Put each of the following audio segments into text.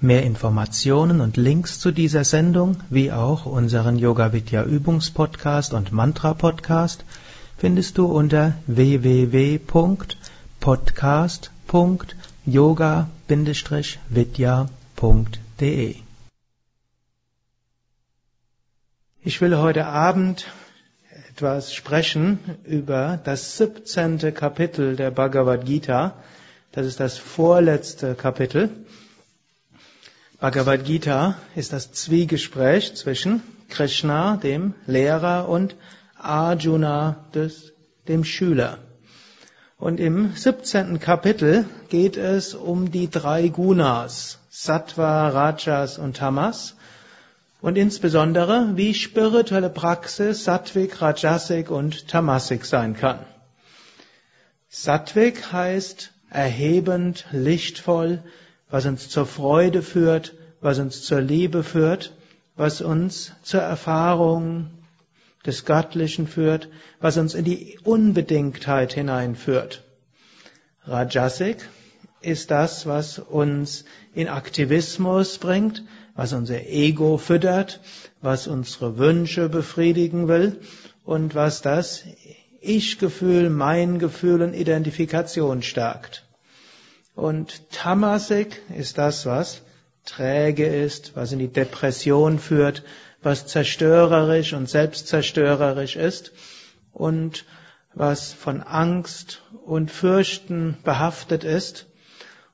Mehr Informationen und Links zu dieser Sendung, wie auch unseren Yoga Vidya Übungspodcast und Mantra Podcast findest du unter www.podcast.yoga-vidya.de. Ich will heute Abend etwas sprechen über das 17. Kapitel der Bhagavad Gita. Das ist das vorletzte Kapitel. Bhagavad Gita ist das Zwiegespräch zwischen Krishna, dem Lehrer, und Arjuna, des, dem Schüler. Und im 17. Kapitel geht es um die drei Gunas, Sattva, Rajas und Tamas, und insbesondere, wie spirituelle Praxis Sattvik, Rajasik und Tamasik sein kann. Sattvik heißt erhebend, lichtvoll, was uns zur Freude führt, was uns zur Liebe führt, was uns zur Erfahrung des Göttlichen führt, was uns in die Unbedingtheit hineinführt. Rajasik ist das, was uns in Aktivismus bringt, was unser Ego füttert, was unsere Wünsche befriedigen will und was das Ich-Gefühl, mein Gefühl und Identifikation stärkt. Und Tamasik ist das, was träge ist, was in die Depression führt, was zerstörerisch und selbstzerstörerisch ist und was von Angst und Fürchten behaftet ist.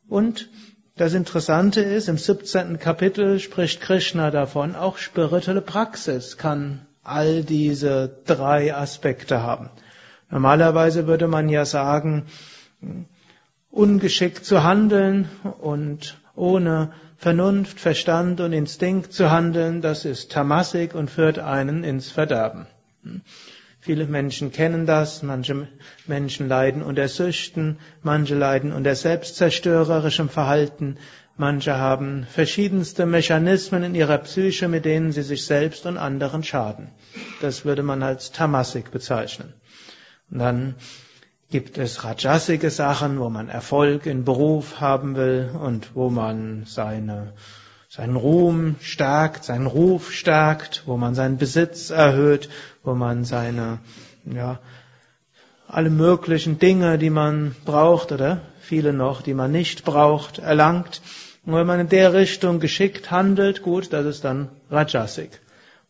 Und das Interessante ist, im 17. Kapitel spricht Krishna davon, auch spirituelle Praxis kann all diese drei Aspekte haben. Normalerweise würde man ja sagen, ungeschickt zu handeln und ohne Vernunft, Verstand und Instinkt zu handeln, das ist Tamasik und führt einen ins Verderben. Viele Menschen kennen das, manche Menschen leiden unter Süchten, manche leiden unter selbstzerstörerischem Verhalten, manche haben verschiedenste Mechanismen in ihrer Psyche, mit denen sie sich selbst und anderen schaden. Das würde man als Tamasik bezeichnen. Und dann gibt es rajasige Sachen, wo man Erfolg in Beruf haben will und wo man seine, seinen Ruhm stärkt, seinen Ruf stärkt, wo man seinen Besitz erhöht, wo man seine, ja, alle möglichen Dinge, die man braucht oder viele noch, die man nicht braucht, erlangt. Und wenn man in der Richtung geschickt handelt, gut, das ist dann Rajasik.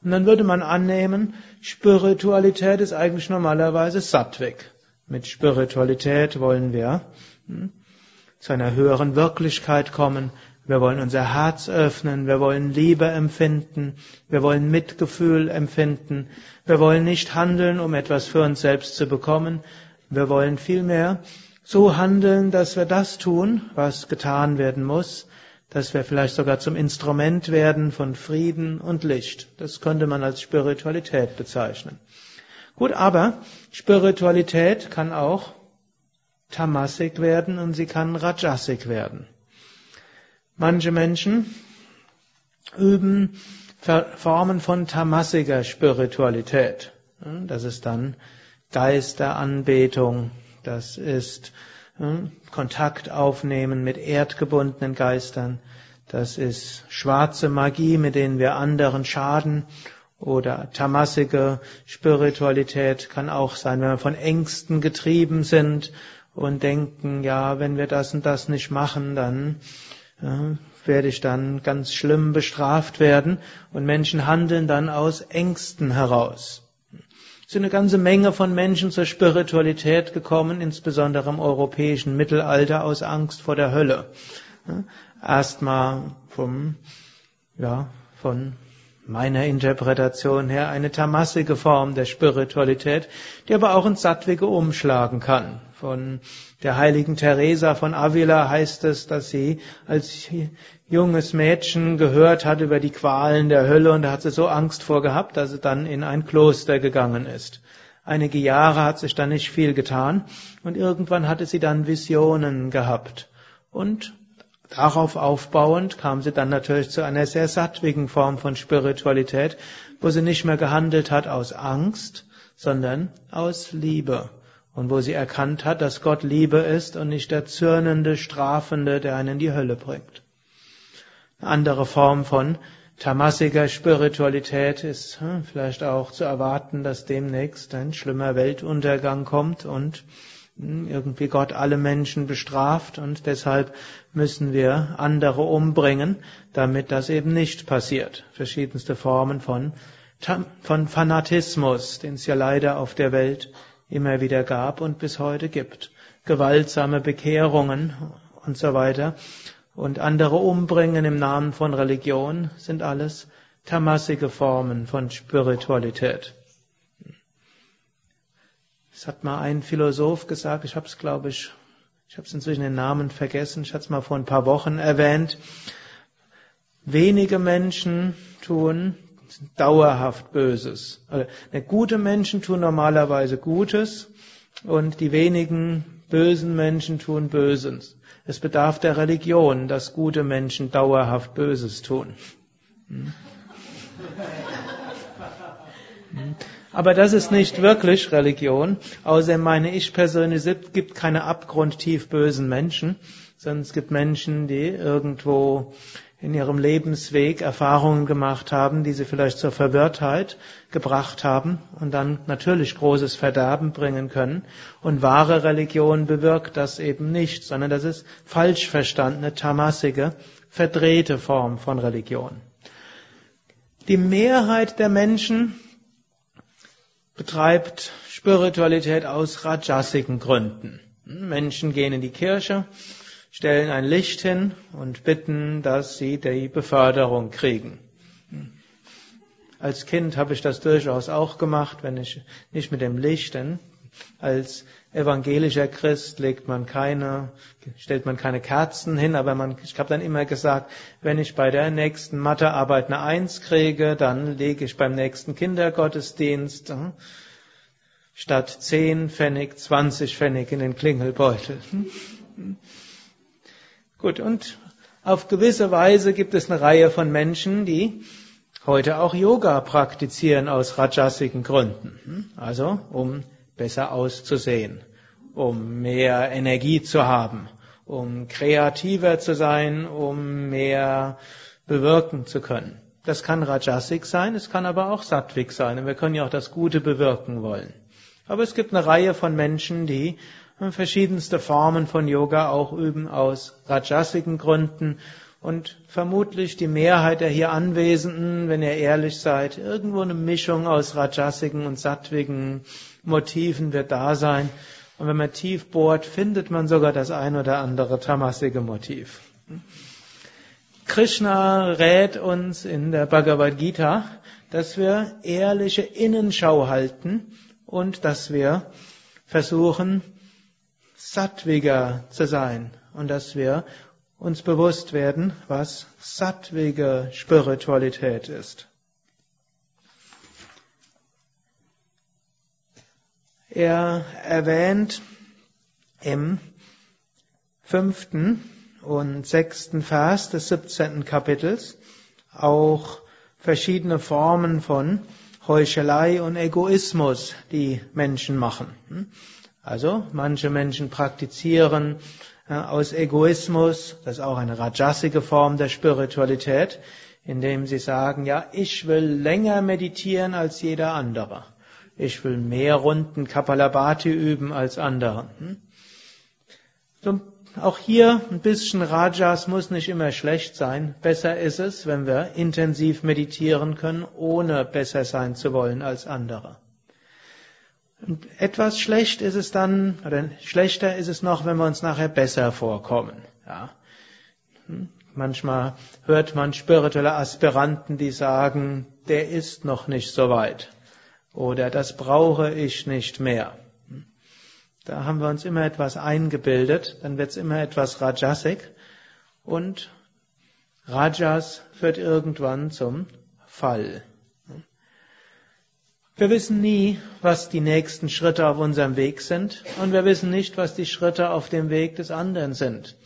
Und dann würde man annehmen, Spiritualität ist eigentlich normalerweise Sattvik. Mit Spiritualität wollen wir hm, zu einer höheren Wirklichkeit kommen. Wir wollen unser Herz öffnen. Wir wollen Liebe empfinden. Wir wollen Mitgefühl empfinden. Wir wollen nicht handeln, um etwas für uns selbst zu bekommen. Wir wollen vielmehr so handeln, dass wir das tun, was getan werden muss, dass wir vielleicht sogar zum Instrument werden von Frieden und Licht. Das könnte man als Spiritualität bezeichnen. Gut, aber Spiritualität kann auch Tamasik werden und sie kann Rajasik werden. Manche Menschen üben Formen von tamasiger Spiritualität. Das ist dann Geisteranbetung, das ist Kontakt aufnehmen mit erdgebundenen Geistern, das ist schwarze Magie, mit denen wir anderen schaden oder tamasige Spiritualität kann auch sein, wenn wir von Ängsten getrieben sind und denken, ja, wenn wir das und das nicht machen, dann ja, werde ich dann ganz schlimm bestraft werden und Menschen handeln dann aus Ängsten heraus. Es sind eine ganze Menge von Menschen zur Spiritualität gekommen, insbesondere im europäischen Mittelalter aus Angst vor der Hölle. Erstmal vom, ja, von meiner Interpretation her eine tamassige Form der Spiritualität, die aber auch ins Sattwige umschlagen kann. Von der heiligen Teresa von Avila heißt es, dass sie als junges Mädchen gehört hat über die Qualen der Hölle und da hat sie so Angst vor gehabt, dass sie dann in ein Kloster gegangen ist. Einige Jahre hat sich dann nicht viel getan und irgendwann hatte sie dann Visionen gehabt. Und Darauf aufbauend kam sie dann natürlich zu einer sehr sattwigen Form von Spiritualität, wo sie nicht mehr gehandelt hat aus Angst, sondern aus Liebe. Und wo sie erkannt hat, dass Gott Liebe ist und nicht der zürnende, strafende, der einen in die Hölle bringt. Eine andere Form von tamassiger Spiritualität ist hm, vielleicht auch zu erwarten, dass demnächst ein schlimmer Weltuntergang kommt und irgendwie Gott alle Menschen bestraft und deshalb müssen wir andere umbringen, damit das eben nicht passiert. Verschiedenste Formen von, von Fanatismus, den es ja leider auf der Welt immer wieder gab und bis heute gibt. Gewaltsame Bekehrungen und so weiter und andere umbringen im Namen von Religion sind alles tamassige Formen von Spiritualität. Es hat mal ein Philosoph gesagt, ich habe es, glaube ich, ich habe es inzwischen den Namen vergessen, ich hatte es mal vor ein paar Wochen erwähnt. Wenige Menschen tun dauerhaft Böses. Also, gute Menschen tun normalerweise Gutes und die wenigen bösen Menschen tun Böses. Es bedarf der Religion, dass gute Menschen dauerhaft Böses tun. Hm? Aber das ist nicht wirklich Religion. Außerdem meine ich persönlich, es gibt keine abgrundtief bösen Menschen, sondern es gibt Menschen, die irgendwo in ihrem Lebensweg Erfahrungen gemacht haben, die sie vielleicht zur Verwirrtheit gebracht haben und dann natürlich großes Verderben bringen können. Und wahre Religion bewirkt das eben nicht, sondern das ist falsch verstandene, tamassige, verdrehte Form von Religion. Die Mehrheit der Menschen betreibt Spiritualität aus rajasigen Gründen. Menschen gehen in die Kirche, stellen ein Licht hin und bitten, dass sie die Beförderung kriegen. Als Kind habe ich das durchaus auch gemacht, wenn ich nicht mit dem Licht, denn als evangelischer Christ legt man keine, stellt man keine Kerzen hin, aber man, ich habe dann immer gesagt, wenn ich bei der nächsten Mathearbeit eine Eins kriege, dann lege ich beim nächsten Kindergottesdienst äh, statt 10 Pfennig 20 Pfennig in den Klingelbeutel. Gut, und auf gewisse Weise gibt es eine Reihe von Menschen, die heute auch Yoga praktizieren aus rajasigen Gründen. Also um besser auszusehen, um mehr Energie zu haben, um kreativer zu sein, um mehr bewirken zu können. Das kann Rajasik sein, es kann aber auch Sattvik sein. Und wir können ja auch das Gute bewirken wollen. Aber es gibt eine Reihe von Menschen, die verschiedenste Formen von Yoga auch üben aus Rajasiken Gründen und vermutlich die Mehrheit der hier Anwesenden, wenn ihr ehrlich seid, irgendwo eine Mischung aus Rajasiken und Sattwigen Motiven wird da sein. Und wenn man tief bohrt, findet man sogar das ein oder andere tamasige Motiv. Krishna rät uns in der Bhagavad Gita, dass wir ehrliche Innenschau halten und dass wir versuchen, sattwiger zu sein und dass wir uns bewusst werden, was sattwige Spiritualität ist. Er erwähnt im fünften und sechsten Vers des 17. Kapitels auch verschiedene Formen von Heuchelei und Egoismus, die Menschen machen. Also manche Menschen praktizieren äh, aus Egoismus, das ist auch eine rajasige Form der Spiritualität, indem sie sagen, ja, ich will länger meditieren als jeder andere. Ich will mehr Runden Kapalabhati üben als andere. Hm? auch hier ein bisschen Rajas muss nicht immer schlecht sein. Besser ist es, wenn wir intensiv meditieren können, ohne besser sein zu wollen als andere. Und etwas schlecht ist es dann, oder schlechter ist es noch, wenn wir uns nachher besser vorkommen. Ja. Hm? Manchmal hört man spirituelle Aspiranten, die sagen, der ist noch nicht so weit. Oder das brauche ich nicht mehr. Da haben wir uns immer etwas eingebildet, dann wird es immer etwas Rajasik und Rajas führt irgendwann zum Fall. Wir wissen nie, was die nächsten Schritte auf unserem Weg sind und wir wissen nicht, was die Schritte auf dem Weg des anderen sind.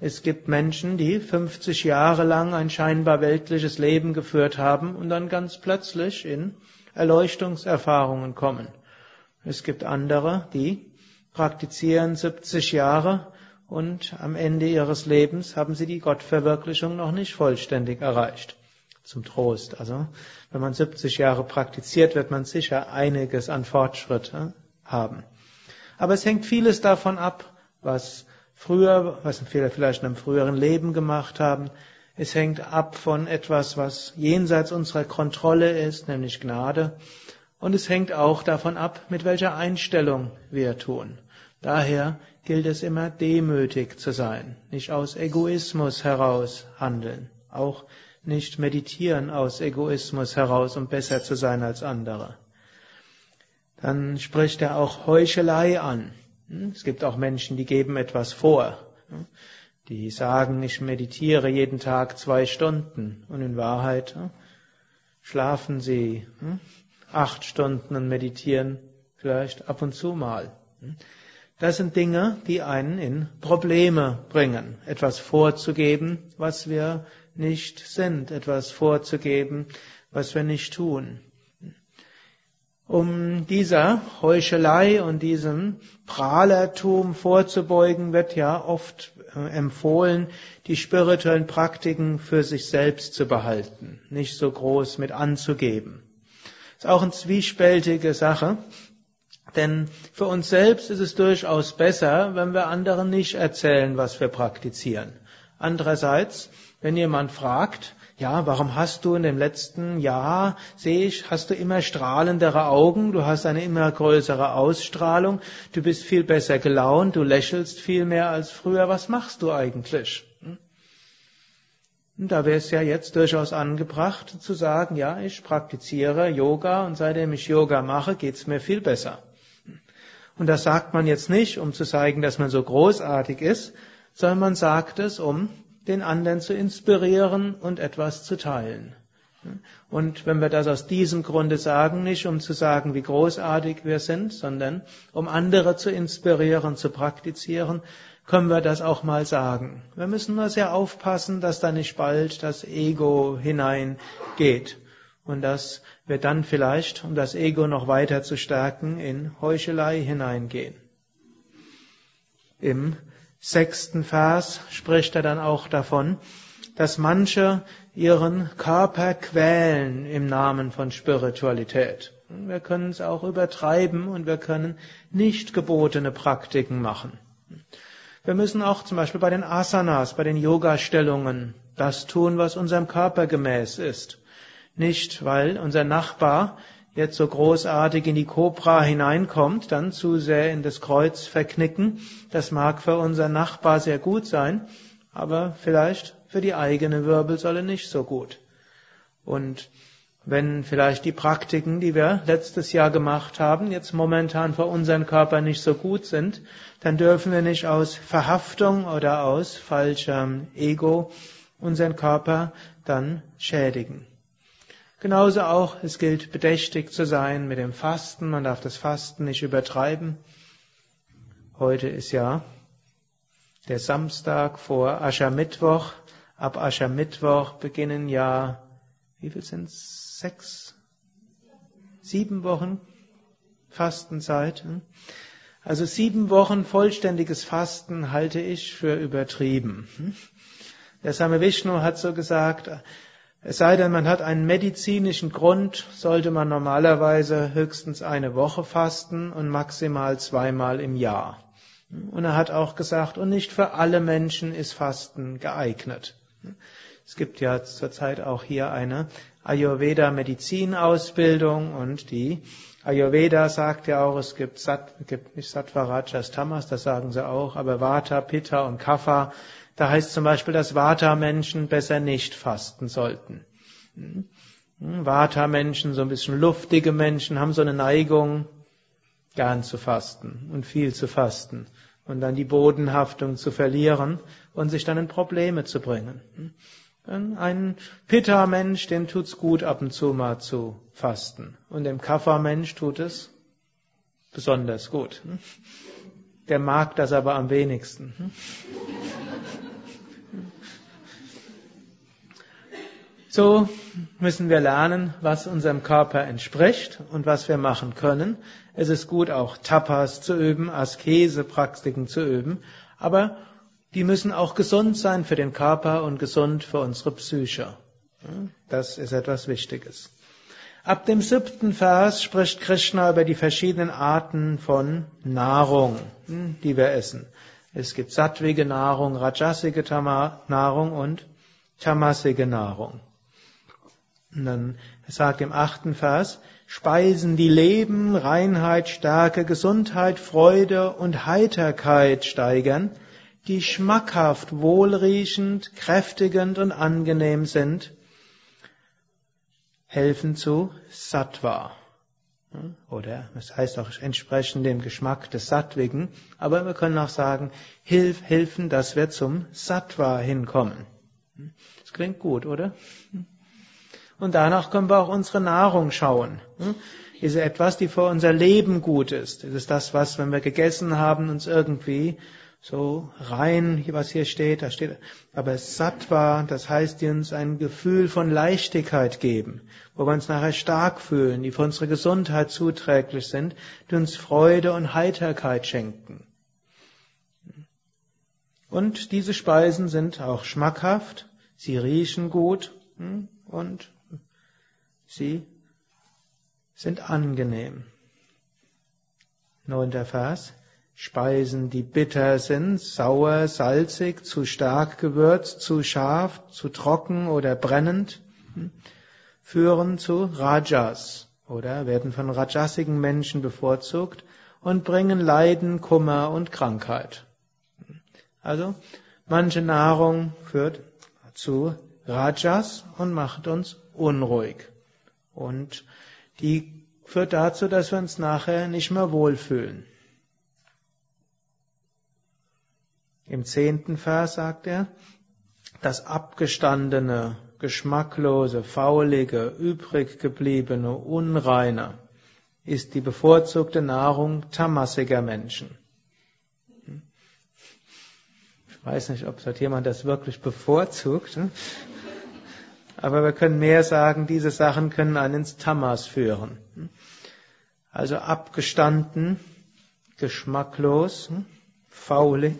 Es gibt Menschen, die 50 Jahre lang ein scheinbar weltliches Leben geführt haben und dann ganz plötzlich in Erleuchtungserfahrungen kommen. Es gibt andere, die praktizieren 70 Jahre und am Ende ihres Lebens haben sie die Gottverwirklichung noch nicht vollständig erreicht. Zum Trost. Also, wenn man 70 Jahre praktiziert, wird man sicher einiges an Fortschritt haben. Aber es hängt vieles davon ab, was früher, was wir vielleicht in einem früheren Leben gemacht haben. Es hängt ab von etwas, was jenseits unserer Kontrolle ist, nämlich Gnade. Und es hängt auch davon ab, mit welcher Einstellung wir tun. Daher gilt es immer demütig zu sein, nicht aus Egoismus heraus handeln, auch nicht meditieren aus Egoismus heraus, um besser zu sein als andere. Dann spricht er auch Heuchelei an. Hm? Es gibt auch Menschen, die geben etwas vor. Hm? Die sagen, ich meditiere jeden Tag zwei Stunden und in Wahrheit hm, schlafen sie acht Stunden und meditieren vielleicht ab und zu mal. Das sind Dinge, die einen in Probleme bringen. Etwas vorzugeben, was wir nicht sind. Etwas vorzugeben, was wir nicht tun. Um dieser Heuchelei und diesem Prahlertum vorzubeugen, wird ja oft empfohlen, die spirituellen Praktiken für sich selbst zu behalten, nicht so groß mit anzugeben. Ist auch eine zwiespältige Sache. Denn für uns selbst ist es durchaus besser, wenn wir anderen nicht erzählen, was wir praktizieren. Andererseits, wenn jemand fragt, ja, warum hast du in dem letzten Jahr, sehe ich, hast du immer strahlendere Augen, du hast eine immer größere Ausstrahlung, du bist viel besser gelaunt, du lächelst viel mehr als früher, was machst du eigentlich? Und da wäre es ja jetzt durchaus angebracht zu sagen, ja, ich praktiziere Yoga und seitdem ich Yoga mache, geht's mir viel besser. Und das sagt man jetzt nicht, um zu zeigen, dass man so großartig ist, sondern man sagt es, um den anderen zu inspirieren und etwas zu teilen. Und wenn wir das aus diesem Grunde sagen, nicht um zu sagen, wie großartig wir sind, sondern um andere zu inspirieren, zu praktizieren, können wir das auch mal sagen. Wir müssen nur sehr aufpassen, dass da nicht bald das Ego hineingeht und dass wir dann vielleicht, um das Ego noch weiter zu stärken, in Heuchelei hineingehen. Im sechsten Vers spricht er dann auch davon, dass manche ihren Körper quälen im Namen von Spiritualität. Wir können es auch übertreiben und wir können nicht gebotene Praktiken machen. Wir müssen auch zum Beispiel bei den Asanas, bei den Yoga-Stellungen das tun, was unserem Körper gemäß ist. Nicht, weil unser Nachbar jetzt so großartig in die Kobra hineinkommt, dann zu sehr in das Kreuz verknicken. Das mag für unseren Nachbar sehr gut sein, aber vielleicht für die eigene Wirbelsäule nicht so gut. Und wenn vielleicht die Praktiken, die wir letztes Jahr gemacht haben, jetzt momentan für unseren Körper nicht so gut sind, dann dürfen wir nicht aus Verhaftung oder aus falschem Ego unseren Körper dann schädigen. Genauso auch, es gilt bedächtig zu sein mit dem Fasten. Man darf das Fasten nicht übertreiben. Heute ist ja der Samstag vor Aschermittwoch. Ab Aschermittwoch beginnen ja, wie viel sind es? Sechs? Sieben Wochen Fastenzeit. Hm? Also sieben Wochen vollständiges Fasten halte ich für übertrieben. Hm? Der Same Vishnu hat so gesagt, es sei denn, man hat einen medizinischen Grund, sollte man normalerweise höchstens eine Woche fasten und maximal zweimal im Jahr. Und er hat auch gesagt, und nicht für alle Menschen ist Fasten geeignet. Es gibt ja zurzeit auch hier eine Ayurveda-Medizinausbildung und die Ayurveda sagt ja auch, es gibt, Sat, gibt nicht Sattva, Rajas, Tamas, das sagen sie auch, aber Vata, Pitta und Kapha Da heißt zum Beispiel, dass Vata-Menschen besser nicht fasten sollten. Hm? Vata-Menschen, so ein bisschen luftige Menschen, haben so eine Neigung, gern zu fasten und viel zu fasten und dann die Bodenhaftung zu verlieren und sich dann in Probleme zu bringen. Ein Pitta-Mensch, dem tut's gut, ab und zu mal zu fasten. Und dem Kapha-Mensch tut es besonders gut. Der mag das aber am wenigsten. So müssen wir lernen, was unserem Körper entspricht und was wir machen können. Es ist gut, auch Tapas zu üben, Askese-Praktiken zu üben, aber die müssen auch gesund sein für den Körper und gesund für unsere Psyche. Das ist etwas Wichtiges. Ab dem siebten Vers spricht Krishna über die verschiedenen Arten von Nahrung, die wir essen. Es gibt sattwige Nahrung, rajasige Nahrung und tamasige Nahrung. Und dann sagt im achten Vers, Speisen, die Leben, Reinheit, Stärke, Gesundheit, Freude und Heiterkeit steigern, die schmackhaft, wohlriechend, kräftigend und angenehm sind, helfen zu Sattva. Oder es heißt auch entsprechend dem Geschmack des Sattwigen, aber wir können auch sagen, hilf, helfen, dass wir zum Sattva hinkommen. Das klingt gut, oder? Und danach können wir auch unsere Nahrung schauen. Hm? Ist etwas, die für unser Leben gut ist? Ist es das, was, wenn wir gegessen haben, uns irgendwie so rein, was hier steht, da steht, aber Sattva, das heißt, die uns ein Gefühl von Leichtigkeit geben, wo wir uns nachher stark fühlen, die für unsere Gesundheit zuträglich sind, die uns Freude und Heiterkeit schenken. Und diese Speisen sind auch schmackhaft, sie riechen gut hm, und Sie sind angenehm. Neunter Vers. Speisen, die bitter sind, sauer, salzig, zu stark gewürzt, zu scharf, zu trocken oder brennend, hm, führen zu Rajas oder werden von rajasigen Menschen bevorzugt und bringen Leiden, Kummer und Krankheit. Also, manche Nahrung führt zu Rajas und macht uns unruhig. Und die führt dazu, dass wir uns nachher nicht mehr wohlfühlen. Im zehnten Vers sagt er, das abgestandene, geschmacklose, faulige, übrig gebliebene, unreine ist die bevorzugte Nahrung tamassiger Menschen. Ich weiß nicht, ob dort jemand das wirklich bevorzugt. Aber wir können mehr sagen, diese Sachen können einen ins Tamas führen. Also abgestanden, geschmacklos, faulig.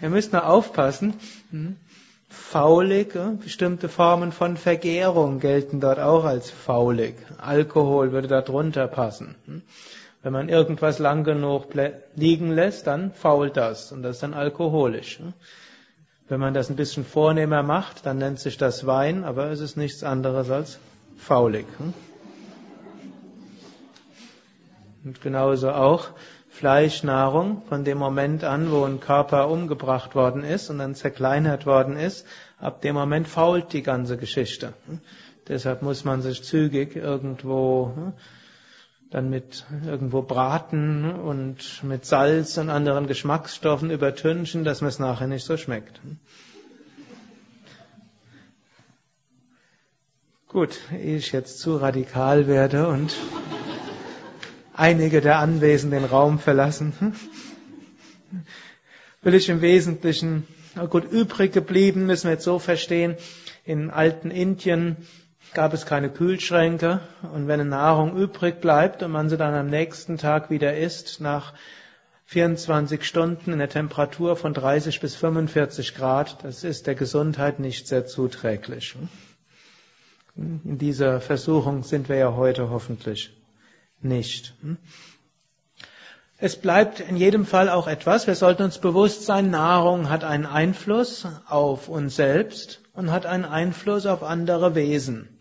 Ihr müsst nur aufpassen. Faulig, bestimmte Formen von Vergärung gelten dort auch als faulig. Alkohol würde da drunter passen. Wenn man irgendwas lang genug liegen lässt, dann fault das und das ist dann alkoholisch. Wenn man das ein bisschen vornehmer macht, dann nennt sich das Wein, aber es ist nichts anderes als faulig. Hm? Und genauso auch Fleischnahrung, von dem Moment an, wo ein Körper umgebracht worden ist und dann zerkleinert worden ist, ab dem Moment fault die ganze Geschichte. Hm? Deshalb muss man sich zügig irgendwo hm, dann mit irgendwo braten und mit Salz und anderen Geschmacksstoffen übertünchen, dass man es nachher nicht so schmeckt. Gut, ehe ich jetzt zu radikal werde und einige der Anwesenden den Raum verlassen, will ich im Wesentlichen, gut, übrig geblieben müssen wir jetzt so verstehen, in alten Indien gab es keine Kühlschränke und wenn eine Nahrung übrig bleibt und man sie dann am nächsten Tag wieder isst, nach 24 Stunden in der Temperatur von 30 bis 45 Grad, das ist der Gesundheit nicht sehr zuträglich. In dieser Versuchung sind wir ja heute hoffentlich nicht. Es bleibt in jedem Fall auch etwas, wir sollten uns bewusst sein, Nahrung hat einen Einfluss auf uns selbst und hat einen Einfluss auf andere Wesen.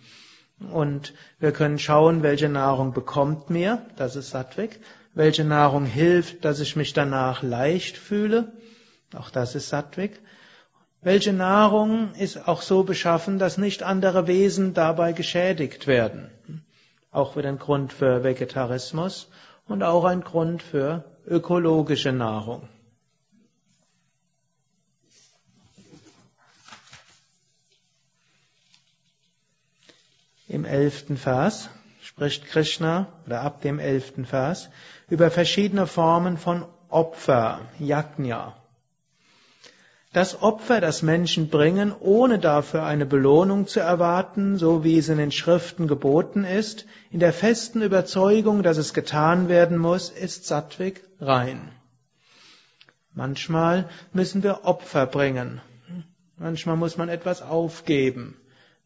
Und wir können schauen, welche Nahrung bekommt mir, das ist Sattvik, welche Nahrung hilft, dass ich mich danach leicht fühle, Auch das ist Sattwik. Welche Nahrung ist auch so beschaffen, dass nicht andere Wesen dabei geschädigt werden? Auch wieder ein Grund für Vegetarismus und auch ein Grund für ökologische Nahrung. Im elften Vers spricht Krishna, oder ab dem elften Vers, über verschiedene Formen von Opfer, Yajna. Das Opfer, das Menschen bringen, ohne dafür eine Belohnung zu erwarten, so wie es in den Schriften geboten ist, in der festen Überzeugung, dass es getan werden muss, ist Sattwik rein. Manchmal müssen wir Opfer bringen. Manchmal muss man etwas aufgeben.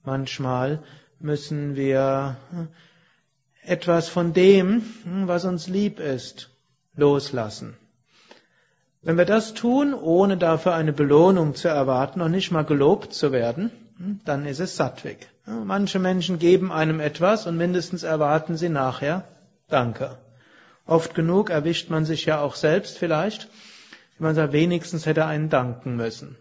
Manchmal müssen wir etwas von dem, was uns lieb ist, loslassen. Wenn wir das tun, ohne dafür eine Belohnung zu erwarten und nicht mal gelobt zu werden, dann ist es Sattwig. Manche Menschen geben einem etwas und mindestens erwarten sie nachher Danke. Oft genug erwischt man sich ja auch selbst vielleicht, wenn man sagt, wenigstens hätte einen danken müssen.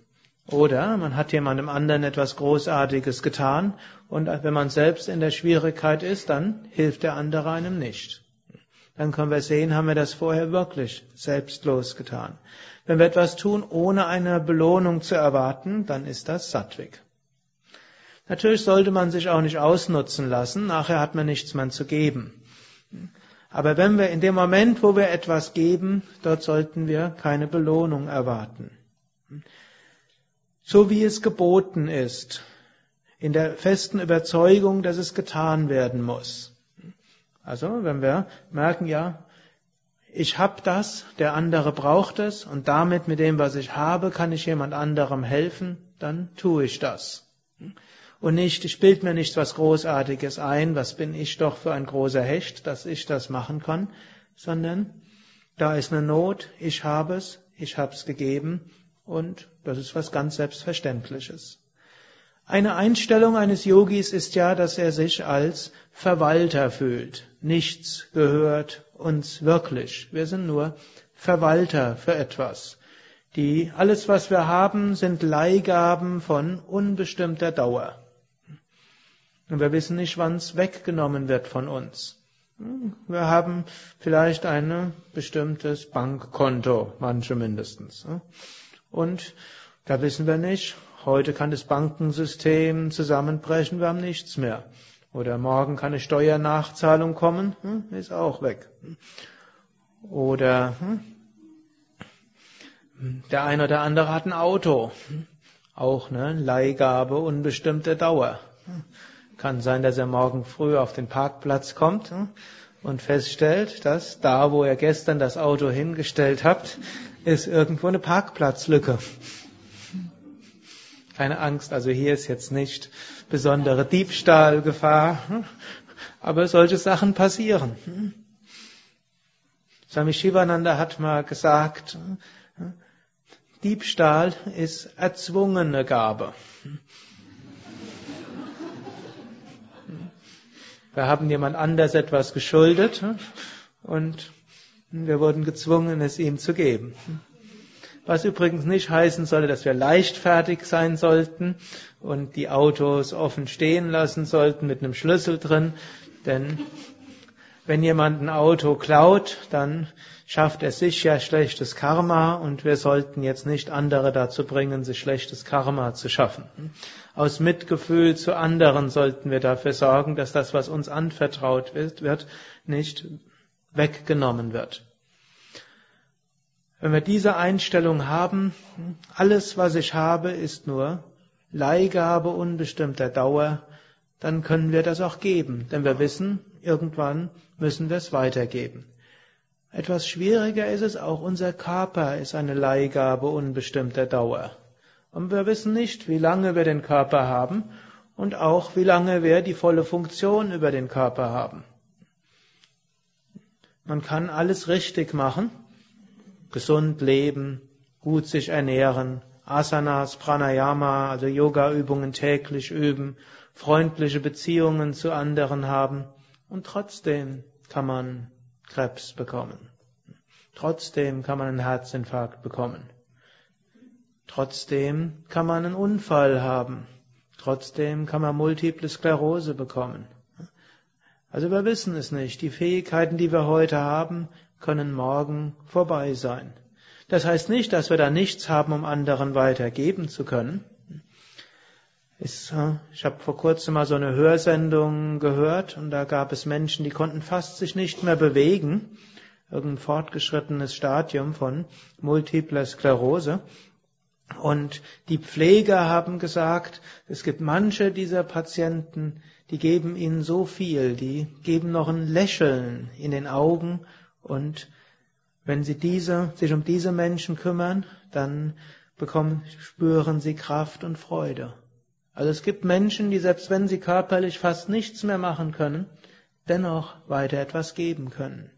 Oder man hat jemandem anderen etwas Großartiges getan und wenn man selbst in der Schwierigkeit ist, dann hilft der andere einem nicht. Dann können wir sehen, haben wir das vorher wirklich selbstlos getan. Wenn wir etwas tun, ohne eine Belohnung zu erwarten, dann ist das Sattwig. Natürlich sollte man sich auch nicht ausnutzen lassen, nachher hat man nichts mehr zu geben. Aber wenn wir in dem Moment, wo wir etwas geben, dort sollten wir keine Belohnung erwarten so wie es geboten ist, in der festen Überzeugung, dass es getan werden muss. Also, wenn wir merken, ja, ich habe das, der andere braucht es und damit mit dem, was ich habe, kann ich jemand anderem helfen, dann tue ich das. Und nicht, ich bild mir nicht was Großartiges ein, was bin ich doch für ein großer Hecht, dass ich das machen kann, sondern da ist eine Not, ich habe es, ich habe es gegeben und das ist was ganz Selbstverständliches. Eine Einstellung eines Yogis ist ja, dass er sich als Verwalter fühlt. Nichts gehört uns wirklich. Wir sind nur Verwalter für etwas. Die, alles was wir haben, sind Leihgaben von unbestimmter Dauer. Und wir wissen nicht, wann es weggenommen wird von uns. Wir haben vielleicht ein bestimmtes Bankkonto, manche mindestens. Und da wissen wir nicht, heute kann das Bankensystem zusammenbrechen, wir haben nichts mehr. Oder morgen kann eine Steuernachzahlung kommen, hm, ist auch weg. Oder hm, der eine oder andere hat ein Auto, hm, auch eine Leihgabe unbestimmte Dauer. Kann sein, dass er morgen früh auf den Parkplatz kommt und feststellt, dass da, wo er gestern das Auto hingestellt hat, ist irgendwo eine Parkplatzlücke. Keine Angst, also hier ist jetzt nicht besondere Diebstahlgefahr, aber solche Sachen passieren. Swami Shivananda hat mal gesagt, Diebstahl ist erzwungene Gabe. Wir haben jemand anders etwas geschuldet und wir wurden gezwungen, es ihm zu geben. Was übrigens nicht heißen solle, dass wir leichtfertig sein sollten und die Autos offen stehen lassen sollten mit einem Schlüssel drin, denn wenn jemand ein Auto klaut, dann schafft er sich ja schlechtes Karma und wir sollten jetzt nicht andere dazu bringen, sich schlechtes Karma zu schaffen. Aus Mitgefühl zu anderen sollten wir dafür sorgen, dass das, was uns anvertraut wird, nicht weggenommen wird. Wenn wir diese Einstellung haben, alles, was ich habe, ist nur Leihgabe unbestimmter Dauer, dann können wir das auch geben, denn wir wissen, irgendwann müssen wir es weitergeben. Etwas schwieriger ist es auch, unser Körper ist eine Leihgabe unbestimmter Dauer. Und wir wissen nicht, wie lange wir den Körper haben und auch wie lange wir die volle Funktion über den Körper haben. Man kann alles richtig machen, gesund leben, gut sich ernähren, Asanas, Pranayama, also Yoga-Übungen täglich üben, freundliche Beziehungen zu anderen haben und trotzdem kann man Krebs bekommen. Trotzdem kann man einen Herzinfarkt bekommen. Trotzdem kann man einen Unfall haben. Trotzdem kann man multiple Sklerose bekommen. Also wir wissen es nicht. Die Fähigkeiten, die wir heute haben, können morgen vorbei sein. Das heißt nicht, dass wir da nichts haben, um anderen weitergeben zu können. Ich habe vor kurzem mal so eine Hörsendung gehört und da gab es Menschen, die konnten fast sich nicht mehr bewegen. Irgendein fortgeschrittenes Stadium von multipler Sklerose. Und die Pfleger haben gesagt, es gibt manche dieser Patienten, die geben ihnen so viel, die geben noch ein Lächeln in den Augen und wenn sie diese, sich um diese Menschen kümmern, dann bekommen, spüren sie Kraft und Freude. Also es gibt Menschen, die selbst wenn sie körperlich fast nichts mehr machen können, dennoch weiter etwas geben können.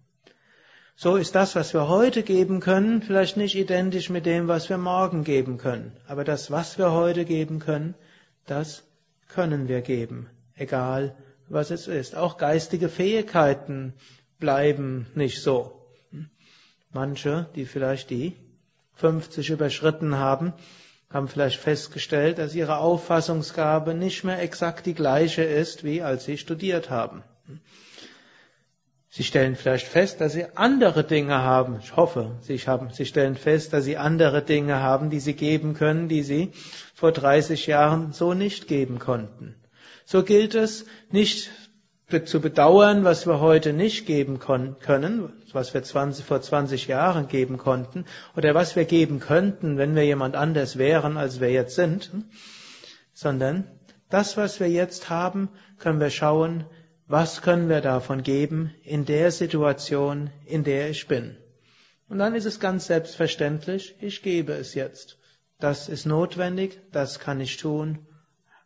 So ist das, was wir heute geben können, vielleicht nicht identisch mit dem, was wir morgen geben können. Aber das, was wir heute geben können, das können wir geben, egal was es ist. Auch geistige Fähigkeiten bleiben nicht so. Manche, die vielleicht die 50 überschritten haben, haben vielleicht festgestellt, dass ihre Auffassungsgabe nicht mehr exakt die gleiche ist, wie als sie studiert haben. Sie stellen vielleicht fest, dass sie andere Dinge haben. Ich hoffe, sie, haben, sie stellen fest, dass sie andere Dinge haben, die sie geben können, die sie vor 30 Jahren so nicht geben konnten. So gilt es, nicht zu bedauern, was wir heute nicht geben können, was wir 20, vor 20 Jahren geben konnten, oder was wir geben könnten, wenn wir jemand anders wären, als wir jetzt sind, sondern das, was wir jetzt haben, können wir schauen, was können wir davon geben in der Situation, in der ich bin. Und dann ist es ganz selbstverständlich, ich gebe es jetzt. Das ist notwendig, das kann ich tun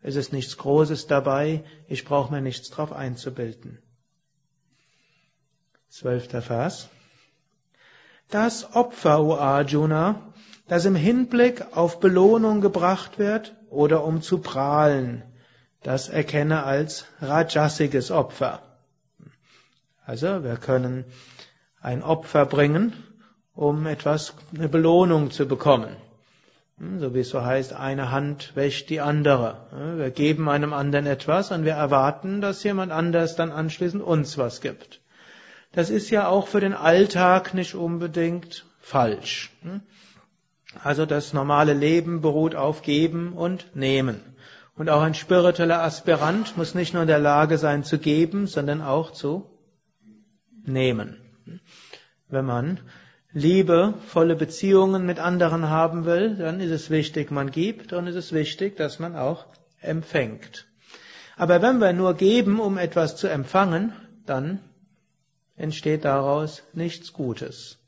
es ist nichts Großes dabei, ich brauche mir nichts drauf einzubilden. Zwölfter Vers. Das Opfer, o Arjuna, das im Hinblick auf Belohnung gebracht wird oder um zu prahlen, das erkenne als rajasiges Opfer. Also wir können ein Opfer bringen, um etwas, eine Belohnung zu bekommen. Hm, so wie es so heißt, eine Hand wäscht die andere. Wir geben einem anderen etwas und wir erwarten, dass jemand anders dann anschließend uns was gibt. Das ist ja auch für den Alltag nicht unbedingt falsch. Hm? Also das normale Leben beruht auf Geben und Nehmen. Und auch ein spiritueller Aspirant muss nicht nur in der Lage sein zu geben, sondern auch zu nehmen. Wenn man liebevolle Beziehungen mit anderen haben will, dann ist es wichtig, man gibt und es ist wichtig, dass man auch empfängt. Aber wenn wir nur geben, um etwas zu empfangen, dann entsteht daraus nichts Gutes.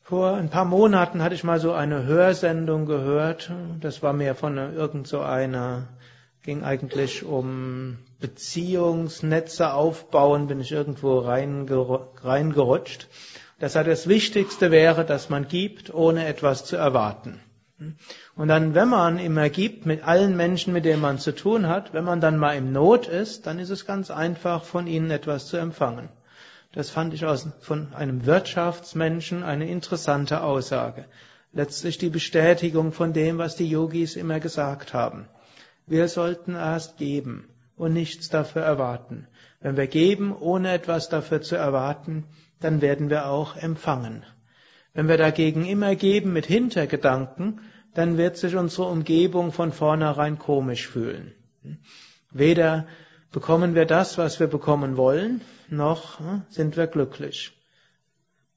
Vor ein paar Monaten hatte ich mal so eine Hörsendung gehört. Das war mir von irgend so einer, ging eigentlich um Beziehungsnetze aufbauen, bin ich irgendwo reingerutscht. Das heißt, das Wichtigste wäre, dass man gibt, ohne etwas zu erwarten. Und dann, wenn man immer gibt, mit allen Menschen, mit denen man zu tun hat, wenn man dann mal im Not ist, dann ist es ganz einfach, von ihnen etwas zu empfangen. Das fand ich aus, von einem Wirtschaftsmenschen eine interessante Aussage. Letztlich die Bestätigung von dem, was die Yogis immer gesagt haben. Wir sollten erst geben und nichts dafür erwarten. Wenn wir geben, ohne etwas dafür zu erwarten, dann werden wir auch empfangen. Wenn wir dagegen immer geben mit Hintergedanken, dann wird sich unsere Umgebung von vornherein komisch fühlen. Weder bekommen wir das, was wir bekommen wollen, noch hm, sind wir glücklich.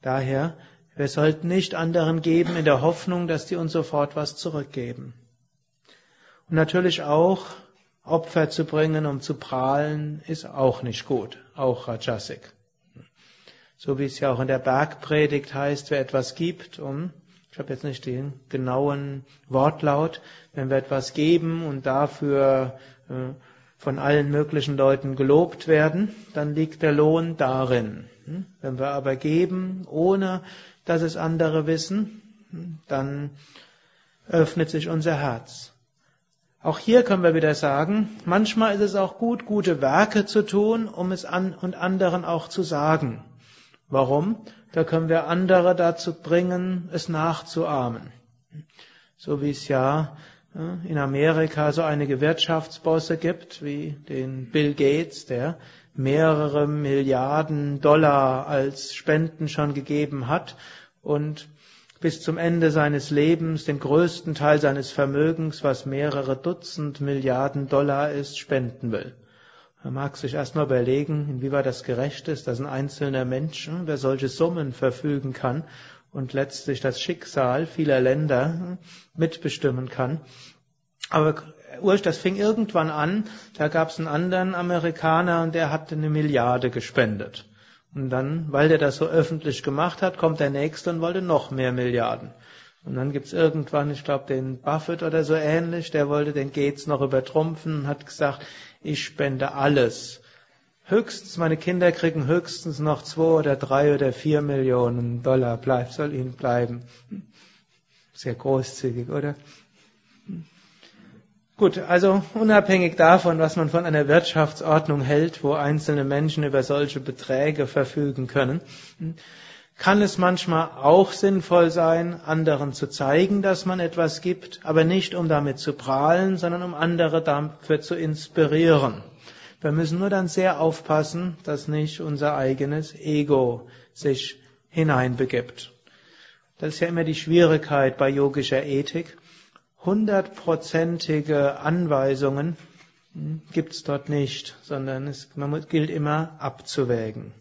Daher, wir sollten nicht anderen geben in der Hoffnung, dass die uns sofort was zurückgeben. Und natürlich auch Opfer zu bringen, um zu prahlen, ist auch nicht gut, auch Rajasik. So wie es ja auch in der Bergpredigt heißt, wer etwas gibt, um, ich habe jetzt nicht den genauen Wortlaut, wenn wir etwas geben und dafür äh, von allen möglichen Leuten gelobt werden, dann liegt der Lohn darin. Wenn wir aber geben, ohne dass es andere wissen, dann öffnet sich unser Herz. Auch hier können wir wieder sagen, manchmal ist es auch gut, gute Werke zu tun, um es an und anderen auch zu sagen. Warum? Da können wir andere dazu bringen, es nachzuahmen. So wie es ja in Amerika so einige Wirtschaftsbosse gibt, wie den Bill Gates, der mehrere Milliarden Dollar als Spenden schon gegeben hat und bis zum Ende seines Lebens den größten Teil seines Vermögens, was mehrere Dutzend Milliarden Dollar ist, spenden will. Man mag sich erstmal überlegen, inwieweit das gerecht ist, dass ein einzelner Mensch über solche Summen verfügen kann und letztlich das Schicksal vieler Länder mitbestimmen kann. Aber das fing irgendwann an, da gab es einen anderen Amerikaner und der hatte eine Milliarde gespendet. Und dann, weil der das so öffentlich gemacht hat, kommt der nächste und wollte noch mehr Milliarden. Und dann gibt's irgendwann, ich glaube, den Buffett oder so ähnlich, der wollte den Gates noch übertrumpfen und hat gesagt, ich spende alles. Höchstens, meine Kinder kriegen höchstens noch zwei oder drei oder vier Millionen Dollar, bleibt, soll ihnen bleiben. Sehr großzügig, oder? Gut, also unabhängig davon, was man von einer Wirtschaftsordnung hält, wo einzelne Menschen über solche Beträge verfügen können, kann es manchmal auch sinnvoll sein, anderen zu zeigen, dass man etwas gibt, aber nicht um damit zu prahlen, sondern um andere dafür zu inspirieren. Wir müssen nur dann sehr aufpassen, dass nicht unser eigenes Ego sich hineinbegibt. Das ist ja immer die Schwierigkeit bei yogischer Ethik hundertprozentige Anweisungen hm, gibt es dort nicht, sondern es man gilt immer abzuwägen.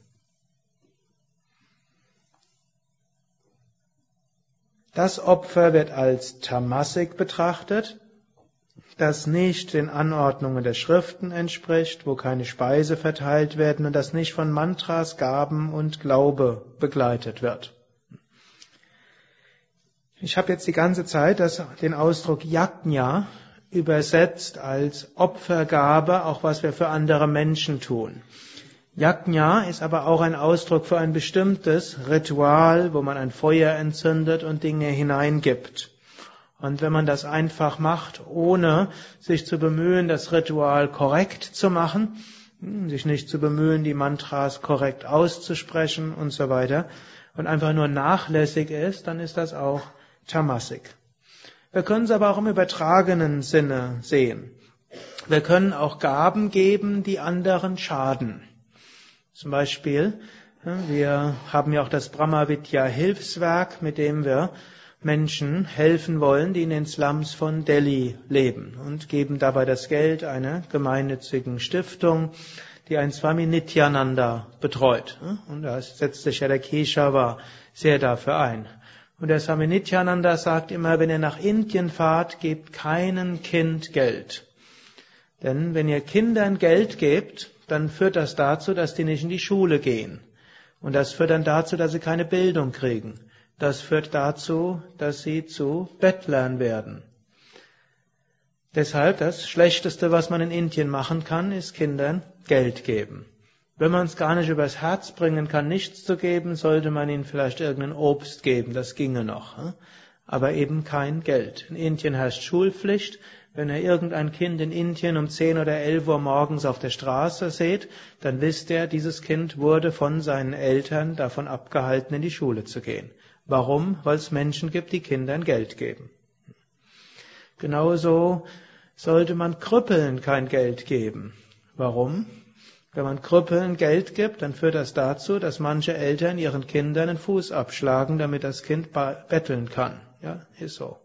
Das Opfer wird als Tamasik betrachtet, das nicht den Anordnungen der Schriften entspricht, wo keine Speise verteilt werden und das nicht von Mantras, Gaben und Glaube begleitet wird. Ich habe jetzt die ganze Zeit das, den Ausdruck Yajna übersetzt als Opfergabe, auch was wir für andere Menschen tun. Yajna ist aber auch ein Ausdruck für ein bestimmtes Ritual, wo man ein Feuer entzündet und Dinge hineingibt. Und wenn man das einfach macht, ohne sich zu bemühen, das Ritual korrekt zu machen, sich nicht zu bemühen, die Mantras korrekt auszusprechen und so weiter, und einfach nur nachlässig ist, dann ist das auch Tamasik. Wir können es aber auch im übertragenen Sinne sehen. Wir können auch Gaben geben, die anderen schaden. Zum Beispiel, wir haben ja auch das Brahmavidya Hilfswerk, mit dem wir Menschen helfen wollen, die in den Slums von Delhi leben und geben dabei das Geld einer gemeinnützigen Stiftung, die ein Swami Nityananda betreut. Und da setzt sich ja der Keshava sehr dafür ein. Und der Swami Nityananda sagt immer, wenn ihr nach Indien fahrt, gebt keinem Kind Geld. Denn wenn ihr Kindern Geld gebt, dann führt das dazu, dass die nicht in die Schule gehen. Und das führt dann dazu, dass sie keine Bildung kriegen. Das führt dazu, dass sie zu Bettlern werden. Deshalb das Schlechteste, was man in Indien machen kann, ist Kindern Geld geben. Wenn man es gar nicht übers Herz bringen kann, nichts zu geben, sollte man ihnen vielleicht irgendein Obst geben, das ginge noch. Hm? Aber eben kein Geld. In Indien herrscht Schulpflicht. Wenn ihr irgendein Kind in Indien um 10 oder 11 Uhr morgens auf der Straße seht, dann wisst ihr, dieses Kind wurde von seinen Eltern davon abgehalten, in die Schule zu gehen. Warum? Weil es Menschen gibt, die Kindern Geld geben. Genauso sollte man Krüppeln kein Geld geben. Warum? Wenn man Krüppeln Geld gibt, dann führt das dazu, dass manche Eltern ihren Kindern den Fuß abschlagen, damit das Kind betteln kann. Ja, ist so.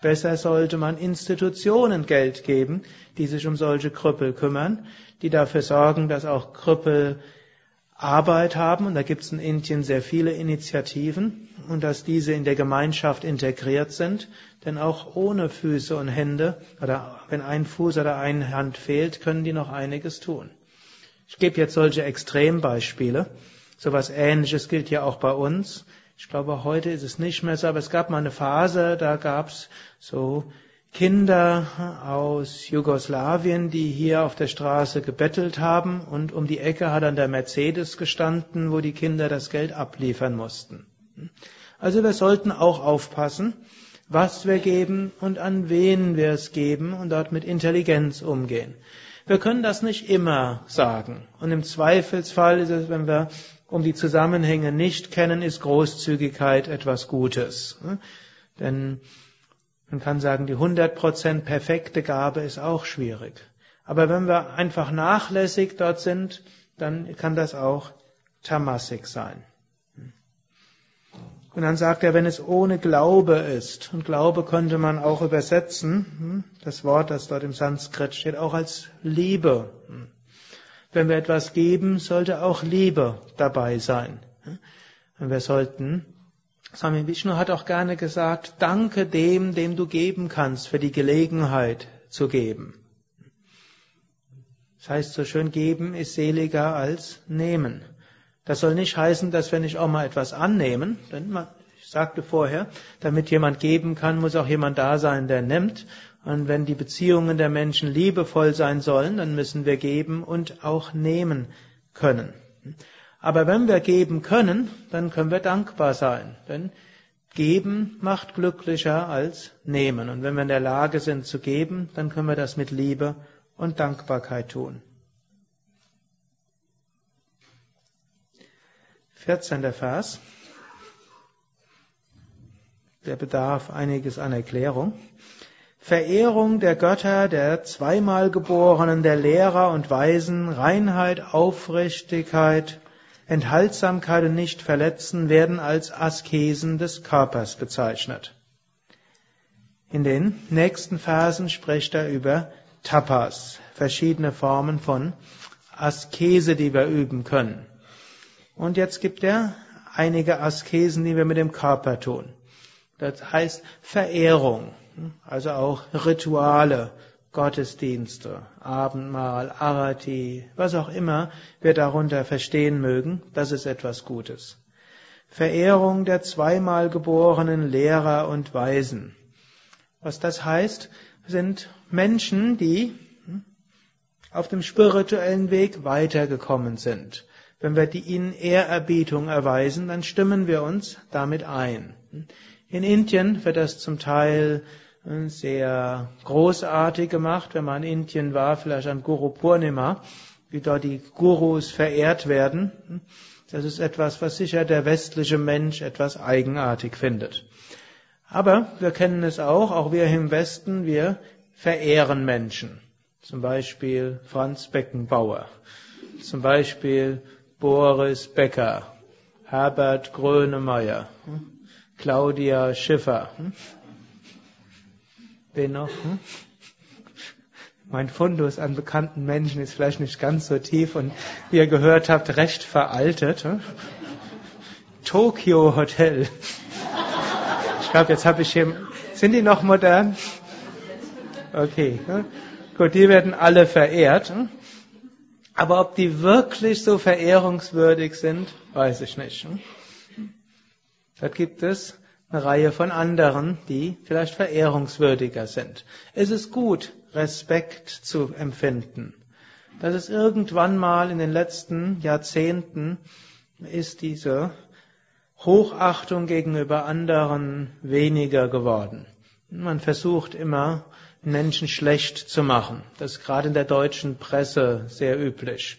Besser sollte man Institutionen Geld geben, die sich um solche Krüppel kümmern, die dafür sorgen, dass auch Krüppel Arbeit haben, und da gibt es in Indien sehr viele Initiativen, und dass diese in der Gemeinschaft integriert sind, denn auch ohne Füße und Hände, oder wenn ein Fuß oder eine Hand fehlt, können die noch einiges tun. Ich gebe jetzt solche Extrembeispiele. So was Ähnliches gilt ja auch bei uns. Ich glaube, heute ist es nicht mehr so, aber es gab mal eine Phase, da gab es so Kinder aus Jugoslawien, die hier auf der Straße gebettelt haben und um die Ecke hat dann der Mercedes gestanden, wo die Kinder das Geld abliefern mussten. Also wir sollten auch aufpassen, was wir geben und an wen wir es geben und dort mit Intelligenz umgehen. Wir können das nicht immer sagen. Und im Zweifelsfall ist es, wenn wir um die Zusammenhänge nicht kennen, ist Großzügigkeit etwas Gutes. Denn man kann sagen, die 100% perfekte Gabe ist auch schwierig. Aber wenn wir einfach nachlässig dort sind, dann kann das auch Tamasik sein. Und dann sagt er, wenn es ohne Glaube ist, und Glaube könnte man auch übersetzen, hm, das Wort, das dort im Sanskrit steht, auch als Liebe. Wenn wir etwas geben, sollte auch Liebe dabei sein. Und wir sollten, Swami Vishnu hat auch gerne gesagt, danke dem, dem du geben kannst, für die Gelegenheit zu geben. Das heißt so schön, geben ist seliger als nehmen. Das soll nicht heißen, dass wir nicht auch mal etwas annehmen, denn man, ich sagte vorher, damit jemand geben kann, muss auch jemand da sein, der nimmt. Und wenn die Beziehungen der Menschen liebevoll sein sollen, dann müssen wir geben und auch nehmen können. Aber wenn wir geben können, dann können wir dankbar sein. Denn geben macht glücklicher als nehmen. Und wenn wir in der Lage sind zu geben, dann können wir das mit Liebe und Dankbarkeit tun. 14. Vers. Der bedarf einiges an Erklärung. Verehrung der Götter, der zweimal Geborenen, der Lehrer und Weisen, Reinheit, Aufrichtigkeit, Enthaltsamkeit und Nichtverletzen werden als Askesen des Körpers bezeichnet. In den nächsten Versen spricht er über Tapas, verschiedene Formen von Askese, die wir üben können. Und jetzt gibt er einige Askesen, die wir mit dem Körper tun. Das heißt Verehrung, also auch Rituale, Gottesdienste, Abendmahl, Arati, was auch immer wir darunter verstehen mögen, das ist etwas Gutes. Verehrung der zweimal geborenen Lehrer und Weisen. Was das heißt, sind Menschen, die auf dem spirituellen Weg weitergekommen sind. Wenn wir die ihnen Ehrerbietung erweisen, dann stimmen wir uns damit ein. In Indien wird das zum Teil äh, sehr großartig gemacht, wenn man in Indien war, vielleicht an Guru Purnima, wie dort die Gurus verehrt werden. Das ist etwas, was sicher der westliche Mensch etwas eigenartig findet. Aber wir kennen es auch, auch wir im Westen, wir verehren Menschen. Zum Beispiel Franz Beckenbauer. Zum Beispiel Boris Becker, Herbert Grönemeyer, Claudia Schiffer. Wen noch? Mein Fundus an bekannten Menschen ist vielleicht nicht ganz so tief und wie ihr gehört habt, recht veraltet. Tokyo Hotel. Ich glaube, jetzt habe ich hier. Sind die noch modern? Okay. Gut, die werden alle verehrt. Aber ob die wirklich so verehrungswürdig sind, weiß ich nicht. Da gibt es eine Reihe von anderen, die vielleicht verehrungswürdiger sind. Es ist gut, Respekt zu empfinden. Das ist irgendwann mal in den letzten Jahrzehnten ist diese Hochachtung gegenüber anderen weniger geworden. Man versucht immer Menschen schlecht zu machen. Das ist gerade in der deutschen Presse sehr üblich,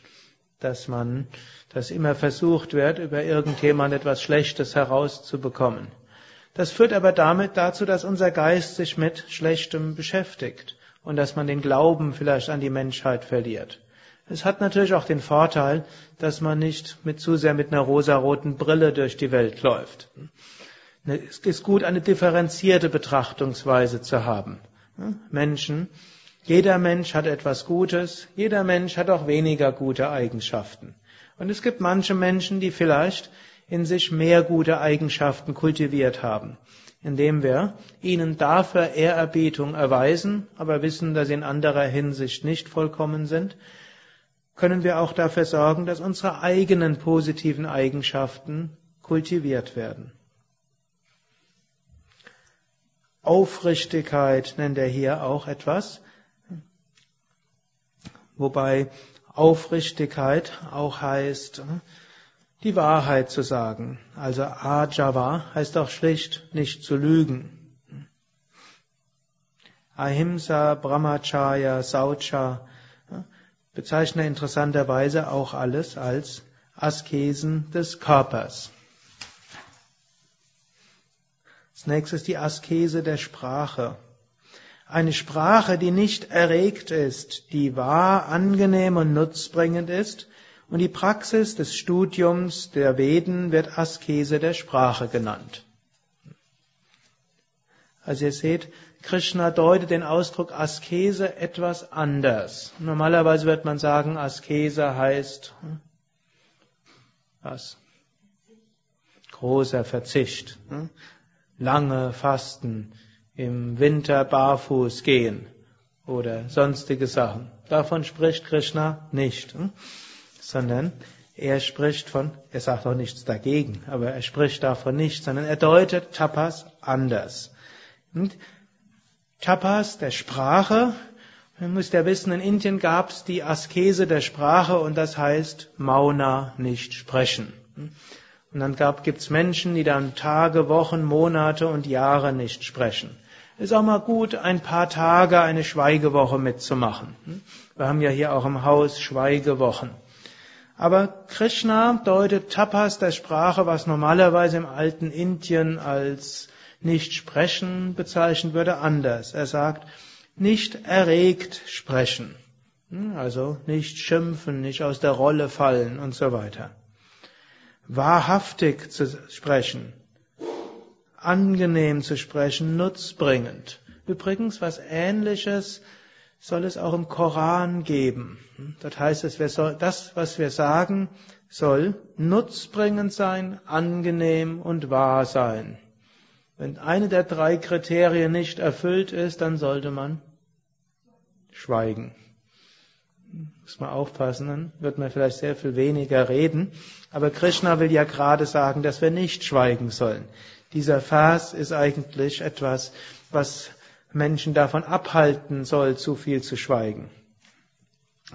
dass man, dass immer versucht wird, über irgendjemand etwas Schlechtes herauszubekommen. Das führt aber damit dazu, dass unser Geist sich mit Schlechtem beschäftigt und dass man den Glauben vielleicht an die Menschheit verliert. Es hat natürlich auch den Vorteil, dass man nicht mit zu sehr mit einer rosaroten Brille durch die Welt läuft. Es ist gut, eine differenzierte Betrachtungsweise zu haben. Menschen. Jeder Mensch hat etwas Gutes, jeder Mensch hat auch weniger gute Eigenschaften. Und es gibt manche Menschen, die vielleicht in sich mehr gute Eigenschaften kultiviert haben, indem wir ihnen dafür Ehrerbietung erweisen, aber wissen, dass sie in anderer Hinsicht nicht vollkommen sind, können wir auch dafür sorgen, dass unsere eigenen positiven Eigenschaften kultiviert werden. Aufrichtigkeit nennt er hier auch etwas, wobei Aufrichtigkeit auch heißt, die Wahrheit zu sagen. Also Ajava heißt auch schlicht nicht zu lügen. Ahimsa, Brahmacharya, Saucha bezeichnen interessanterweise auch alles als Askesen des Körpers. Als nächstes die Askese der Sprache. Eine Sprache, die nicht erregt ist, die wahr, angenehm und nutzbringend ist, und die Praxis des Studiums der Veden wird Askese der Sprache genannt. Also ihr seht, Krishna deutet den Ausdruck Askese etwas anders. Normalerweise wird man sagen, Askese heißt hm, was? Großer Verzicht. Hm? Lange Fasten, im Winter barfuß gehen oder sonstige Sachen. Davon spricht Krishna nicht, hm? sondern er spricht von, er sagt auch nichts dagegen, aber er spricht davon nicht, sondern er deutet Tapas anders. Und Tapas der Sprache, man muss ja wissen, in Indien gab es die Askese der Sprache und das heißt Mauna nicht sprechen. Und dann gibt es Menschen, die dann Tage, Wochen, Monate und Jahre nicht sprechen. Ist auch mal gut, ein paar Tage eine Schweigewoche mitzumachen. Wir haben ja hier auch im Haus Schweigewochen. Aber Krishna deutet Tapas der Sprache, was normalerweise im alten Indien als nicht sprechen bezeichnet würde, anders. Er sagt, nicht erregt sprechen. Also nicht schimpfen, nicht aus der Rolle fallen und so weiter. Wahrhaftig zu sprechen, angenehm zu sprechen, nutzbringend. Übrigens, was ähnliches soll es auch im Koran geben. Das heißt, das, was wir sagen, soll nutzbringend sein, angenehm und wahr sein. Wenn eine der drei Kriterien nicht erfüllt ist, dann sollte man schweigen. Muss man aufpassen, dann wird man vielleicht sehr viel weniger reden. Aber Krishna will ja gerade sagen, dass wir nicht schweigen sollen. Dieser Vers ist eigentlich etwas, was Menschen davon abhalten soll, zu viel zu schweigen.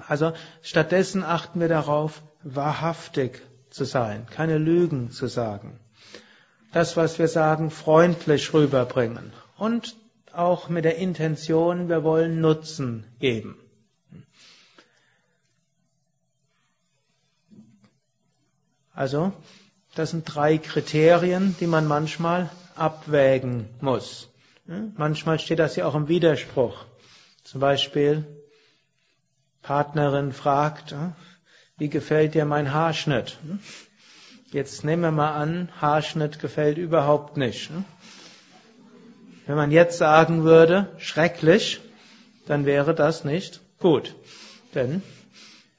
Also stattdessen achten wir darauf, wahrhaftig zu sein, keine Lügen zu sagen. Das, was wir sagen, freundlich rüberbringen und auch mit der Intention, wir wollen Nutzen geben. Also, das sind drei Kriterien, die man manchmal abwägen muss. Manchmal steht das ja auch im Widerspruch. Zum Beispiel, Partnerin fragt, wie gefällt dir mein Haarschnitt? Jetzt nehmen wir mal an, Haarschnitt gefällt überhaupt nicht. Wenn man jetzt sagen würde, schrecklich, dann wäre das nicht gut. Denn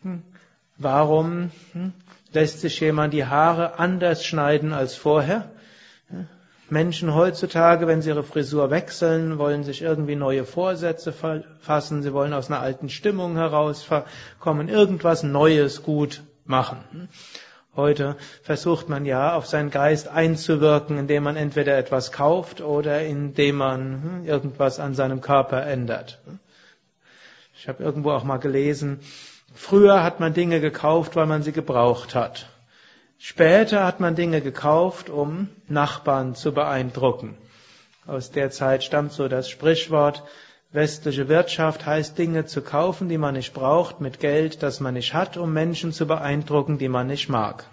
hm, warum hm, lässt sich jemand die Haare anders schneiden als vorher? Menschen heutzutage, wenn sie ihre Frisur wechseln, wollen sich irgendwie neue Vorsätze fassen, sie wollen aus einer alten Stimmung herauskommen, irgendwas Neues gut machen. Heute versucht man ja auf seinen Geist einzuwirken, indem man entweder etwas kauft oder indem man hm, irgendwas an seinem Körper ändert. Ich habe irgendwo auch mal gelesen, früher hat man Dinge gekauft, weil man sie gebraucht hat. Später hat man Dinge gekauft, um Nachbarn zu beeindrucken. Aus der Zeit stammt so das Sprichwort, Westliche Wirtschaft heißt Dinge zu kaufen, die man nicht braucht, mit Geld, das man nicht hat, um Menschen zu beeindrucken, die man nicht mag.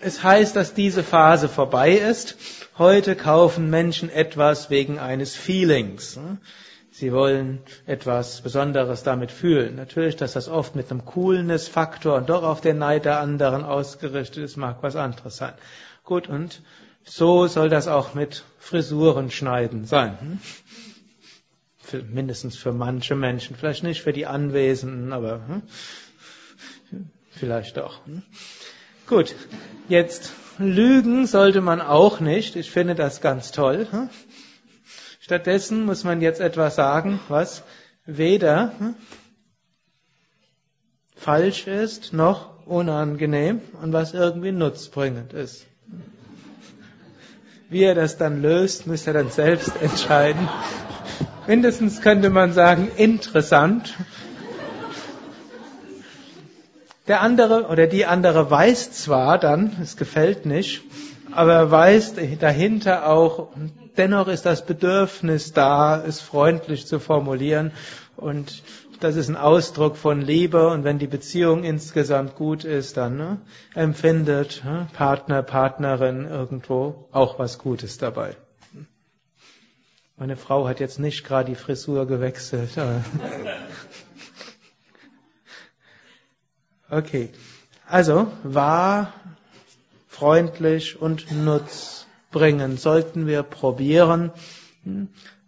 Es heißt, dass diese Phase vorbei ist. Heute kaufen Menschen etwas wegen eines Feelings. Sie wollen etwas Besonderes damit fühlen. Natürlich, dass das oft mit einem Coolness-Faktor und doch auf den Neid der anderen ausgerichtet ist, mag was anderes sein. Gut, und so soll das auch mit Frisuren schneiden sein. Hm? Für, mindestens für manche Menschen. Vielleicht nicht für die Anwesenden, aber hm? vielleicht doch. Hm? Gut, jetzt lügen sollte man auch nicht. Ich finde das ganz toll. Hm? Stattdessen muss man jetzt etwas sagen, was weder falsch ist noch unangenehm und was irgendwie nutzbringend ist. Wie er das dann löst, müsst ihr dann selbst entscheiden. Mindestens könnte man sagen, interessant. Der andere oder die andere weiß zwar dann, es gefällt nicht, aber er weiß dahinter auch, dennoch ist das Bedürfnis da, es freundlich zu formulieren und das ist ein Ausdruck von Liebe und wenn die Beziehung insgesamt gut ist, dann ne, empfindet ne, Partner, Partnerin irgendwo auch was Gutes dabei. Meine Frau hat jetzt nicht gerade die Frisur gewechselt. okay. Also, wahr, freundlich und nutzbringend sollten wir probieren.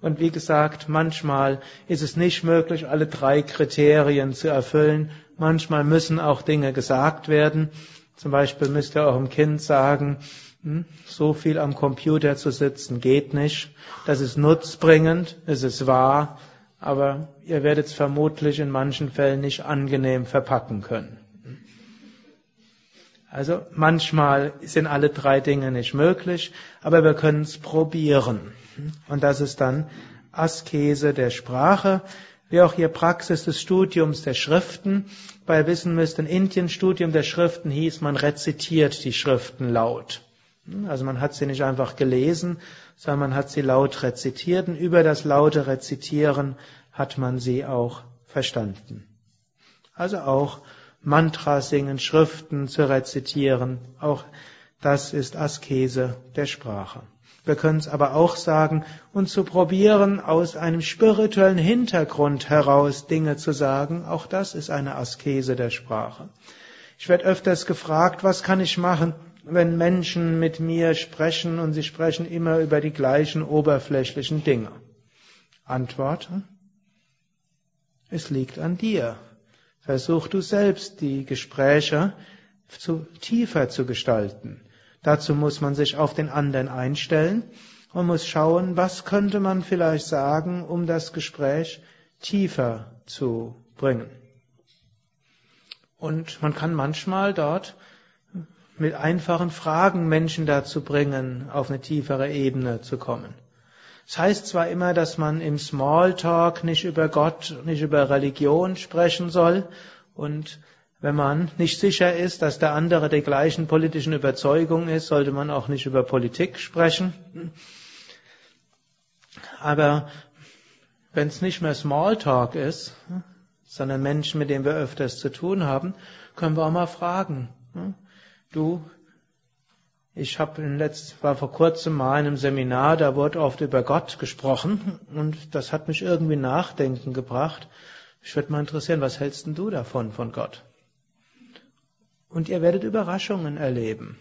Und wie gesagt, manchmal ist es nicht möglich, alle drei Kriterien zu erfüllen. Manchmal müssen auch Dinge gesagt werden. Zum Beispiel müsst ihr eurem Kind sagen, hm, so viel am Computer zu sitzen geht nicht. Das ist nutzbringend, es ist wahr, aber ihr werdet es vermutlich in manchen Fällen nicht angenehm verpacken können. Also manchmal sind alle drei Dinge nicht möglich, aber wir können es probieren. Und das ist dann Askese der Sprache, wie auch hier Praxis des Studiums der Schriften. Bei Wissen müsst, in Indien Studium der Schriften hieß, man rezitiert die Schriften laut. Also man hat sie nicht einfach gelesen, sondern man hat sie laut rezitiert und über das laute Rezitieren hat man sie auch verstanden. Also auch Mantra singen, Schriften zu rezitieren, auch das ist Askese der Sprache. Wir können es aber auch sagen, und zu probieren, aus einem spirituellen Hintergrund heraus Dinge zu sagen, auch das ist eine Askese der Sprache. Ich werde öfters gefragt, was kann ich machen, wenn Menschen mit mir sprechen und sie sprechen immer über die gleichen oberflächlichen Dinge? Antwort, es liegt an dir. Versuch du selbst, die Gespräche zu, tiefer zu gestalten. Dazu muss man sich auf den anderen einstellen und muss schauen, was könnte man vielleicht sagen, um das Gespräch tiefer zu bringen. Und man kann manchmal dort mit einfachen Fragen Menschen dazu bringen, auf eine tiefere Ebene zu kommen. Es heißt zwar immer, dass man im Smalltalk nicht über Gott, nicht über Religion sprechen soll und wenn man nicht sicher ist, dass der andere der gleichen politischen Überzeugung ist, sollte man auch nicht über Politik sprechen. Aber wenn es nicht mehr Smalltalk ist, sondern Menschen, mit denen wir öfters zu tun haben, können wir auch mal fragen. Du, ich habe letzt, war vor kurzem mal in einem Seminar, da wurde oft über Gott gesprochen und das hat mich irgendwie nachdenken gebracht. Ich würde mal interessieren, was hältst denn du davon, von Gott? Und ihr werdet Überraschungen erleben.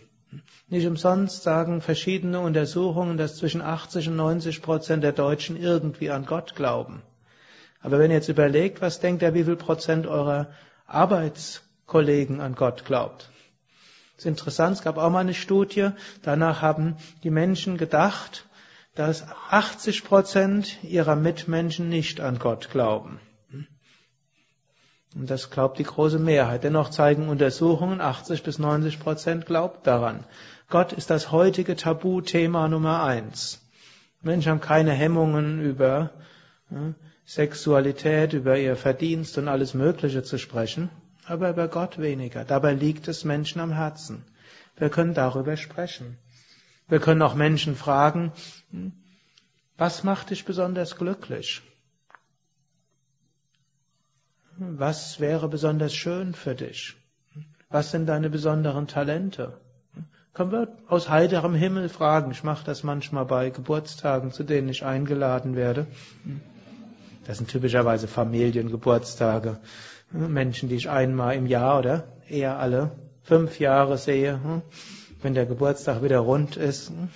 Nicht umsonst sagen verschiedene Untersuchungen, dass zwischen 80 und 90 Prozent der Deutschen irgendwie an Gott glauben. Aber wenn ihr jetzt überlegt, was denkt ihr, wie viel Prozent eurer Arbeitskollegen an Gott glaubt? Das ist interessant, es gab auch mal eine Studie, danach haben die Menschen gedacht, dass 80 Prozent ihrer Mitmenschen nicht an Gott glauben. Und das glaubt die große Mehrheit. Dennoch zeigen Untersuchungen, 80 bis 90 Prozent glaubt daran. Gott ist das heutige Tabuthema Nummer eins. Menschen haben keine Hemmungen über Sexualität, über ihr Verdienst und alles Mögliche zu sprechen aber über Gott weniger. Dabei liegt es Menschen am Herzen. Wir können darüber sprechen. Wir können auch Menschen fragen, hm, was macht dich besonders glücklich? Was wäre besonders schön für dich? Was sind deine besonderen Talente? Können wir aus heiterem Himmel fragen. Ich mache das manchmal bei Geburtstagen, zu denen ich eingeladen werde. Das sind typischerweise Familiengeburtstage. Menschen, die ich einmal im Jahr oder eher alle fünf Jahre sehe, hm, wenn der Geburtstag wieder rund ist. Hm.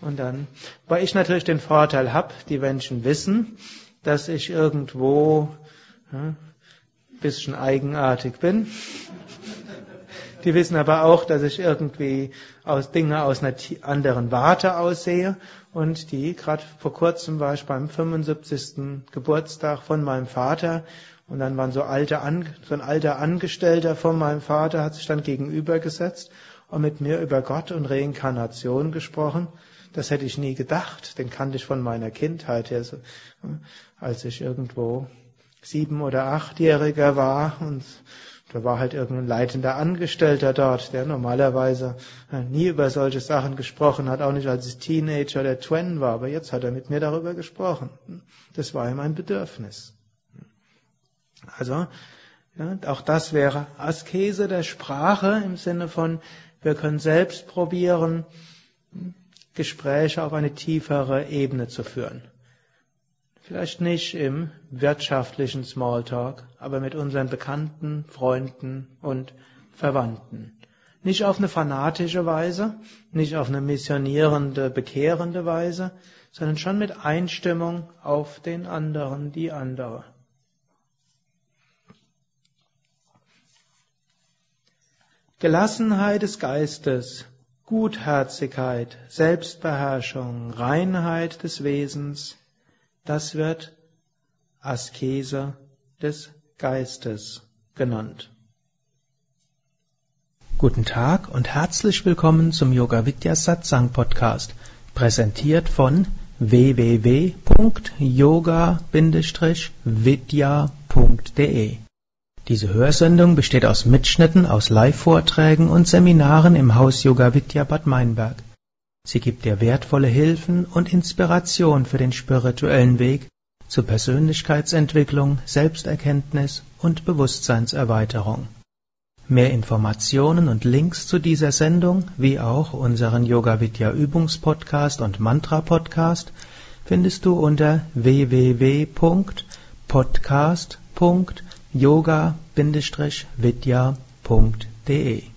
Und dann, weil ich natürlich den Vorteil habe, die Menschen wissen, dass ich irgendwo ein hm, bisschen eigenartig bin. Die wissen aber auch, dass ich irgendwie aus Dinge aus einer anderen Warte aussehe. Und die, gerade vor kurzem war ich beim 75. Geburtstag von meinem Vater. Und dann waren so alte, so ein alter Angestellter von meinem Vater hat sich dann gegenübergesetzt und mit mir über Gott und Reinkarnation gesprochen. Das hätte ich nie gedacht. Den kannte ich von meiner Kindheit her, als ich irgendwo sieben- oder achtjähriger war und da war halt irgendein leitender Angestellter dort, der normalerweise nie über solche Sachen gesprochen hat, auch nicht als ich Teenager oder Twen war, aber jetzt hat er mit mir darüber gesprochen. Das war ihm ein Bedürfnis. Also, ja, auch das wäre Askese der Sprache im Sinne von, wir können selbst probieren, Gespräche auf eine tiefere Ebene zu führen. Vielleicht nicht im wirtschaftlichen Smalltalk, aber mit unseren Bekannten, Freunden und Verwandten. Nicht auf eine fanatische Weise, nicht auf eine missionierende, bekehrende Weise, sondern schon mit Einstimmung auf den anderen, die andere. Gelassenheit des Geistes, Gutherzigkeit, Selbstbeherrschung, Reinheit des Wesens, das wird Askese des Geistes genannt. Guten Tag und herzlich willkommen zum Yoga Vidya Satsang Podcast, präsentiert von www.yoga-vidya.de. Diese Hörsendung besteht aus Mitschnitten aus Live-Vorträgen und Seminaren im Haus Yoga Vidya Bad Meinberg. Sie gibt dir wertvolle Hilfen und Inspiration für den spirituellen Weg zur Persönlichkeitsentwicklung, Selbsterkenntnis und Bewusstseinserweiterung. Mehr Informationen und Links zu dieser Sendung, wie auch unseren Yoga Vidya Übungspodcast und Mantra Podcast findest du unter www.podcast.yoga-vidya.de